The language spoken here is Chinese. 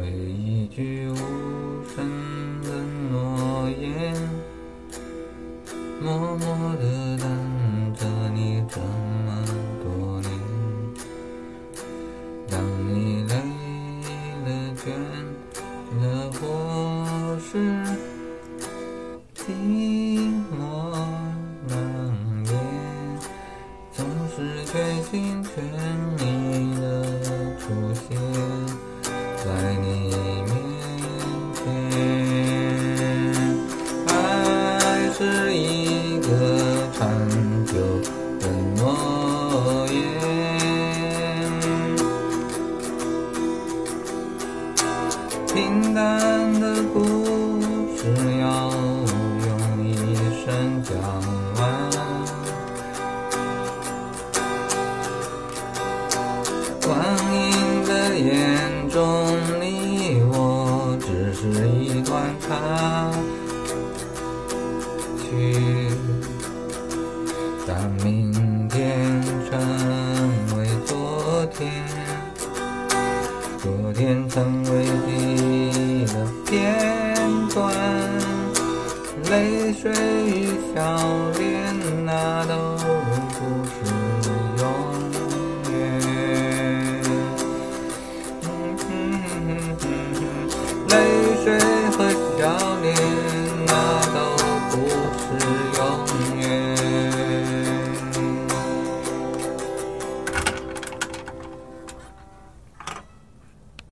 为一句无声的诺言，默默地等着你这么多年。当你累了倦了，或是寂寞难言，总是全心全意的出现在你面前。爱是一个长久的诺言。平淡的中，你我只是一段插曲。当明天成为昨天。昨天成为记忆的片段，泪水与笑脸，那都不